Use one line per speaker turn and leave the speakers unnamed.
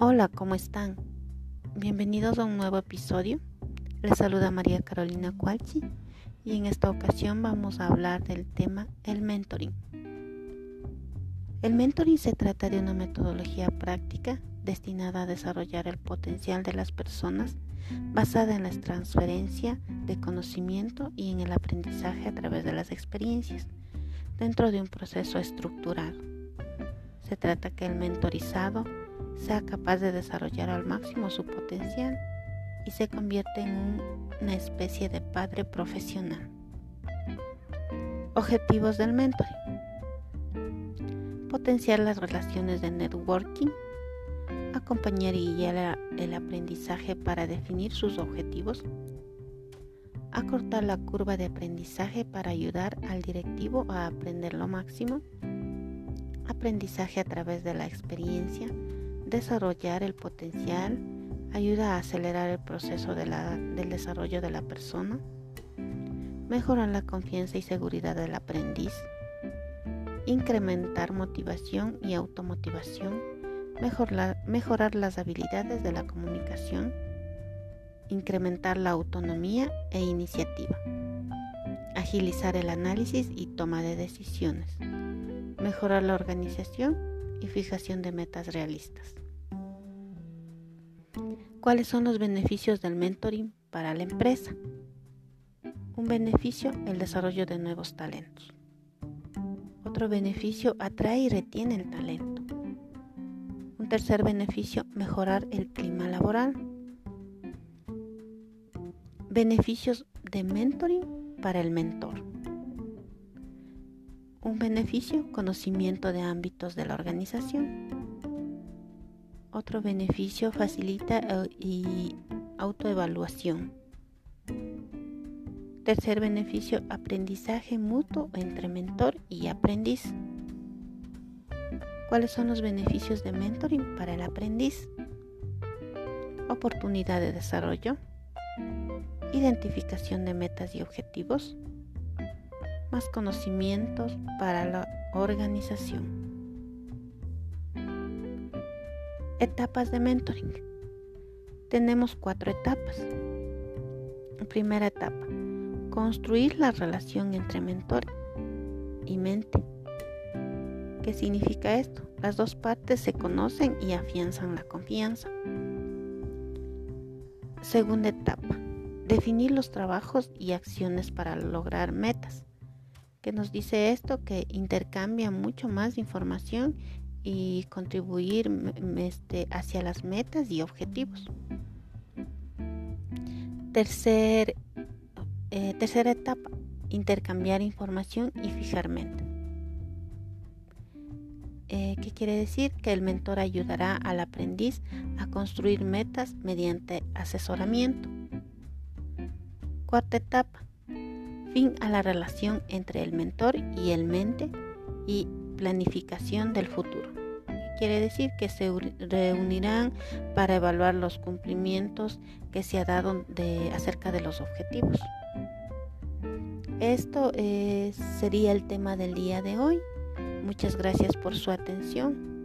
Hola, ¿cómo están? Bienvenidos a un nuevo episodio. Les saluda María Carolina Cualchi y en esta ocasión vamos a hablar del tema el mentoring. El mentoring se trata de una metodología práctica destinada a desarrollar el potencial de las personas basada en la transferencia de conocimiento y en el aprendizaje a través de las experiencias dentro de un proceso estructurado. Se trata que el mentorizado sea capaz de desarrollar al máximo su potencial y se convierte en una especie de padre profesional. Objetivos del mentoring. Potenciar las relaciones de networking, acompañar y guiar el aprendizaje para definir sus objetivos, acortar la curva de aprendizaje para ayudar al directivo a aprender lo máximo, aprendizaje a través de la experiencia, desarrollar el potencial, ayuda a acelerar el proceso del desarrollo de la persona, mejorar la confianza y seguridad del aprendiz, incrementar motivación y automotivación, mejorar, mejorar las habilidades de la comunicación, incrementar la autonomía e iniciativa, agilizar el análisis y toma de decisiones, mejorar la organización y fijación de metas realistas. ¿Cuáles son los beneficios del mentoring para la empresa? Un beneficio, el desarrollo de nuevos talentos. Otro beneficio, atrae y retiene el talento. Un tercer beneficio, mejorar el clima laboral. Beneficios de mentoring para el mentor. Un beneficio, conocimiento de ámbitos de la organización. Otro beneficio, facilita eh, y autoevaluación. Tercer beneficio, aprendizaje mutuo entre mentor y aprendiz. ¿Cuáles son los beneficios de mentoring para el aprendiz? Oportunidad de desarrollo, identificación de metas y objetivos, más conocimientos para la organización. Etapas de mentoring. Tenemos cuatro etapas. Primera etapa. Construir la relación entre mentor y mente. ¿Qué significa esto? Las dos partes se conocen y afianzan la confianza. Segunda etapa. Definir los trabajos y acciones para lograr metas que nos dice esto, que intercambia mucho más información y contribuir este, hacia las metas y objetivos. Eh, tercera etapa, intercambiar información y fijar metas. Eh, ¿Qué quiere decir? Que el mentor ayudará al aprendiz a construir metas mediante asesoramiento. Cuarta etapa, fin a la relación entre el mentor y el mente y planificación del futuro. Quiere decir que se reunirán para evaluar los cumplimientos que se ha dado de, acerca de los objetivos. Esto eh, sería el tema del día de hoy. Muchas gracias por su atención.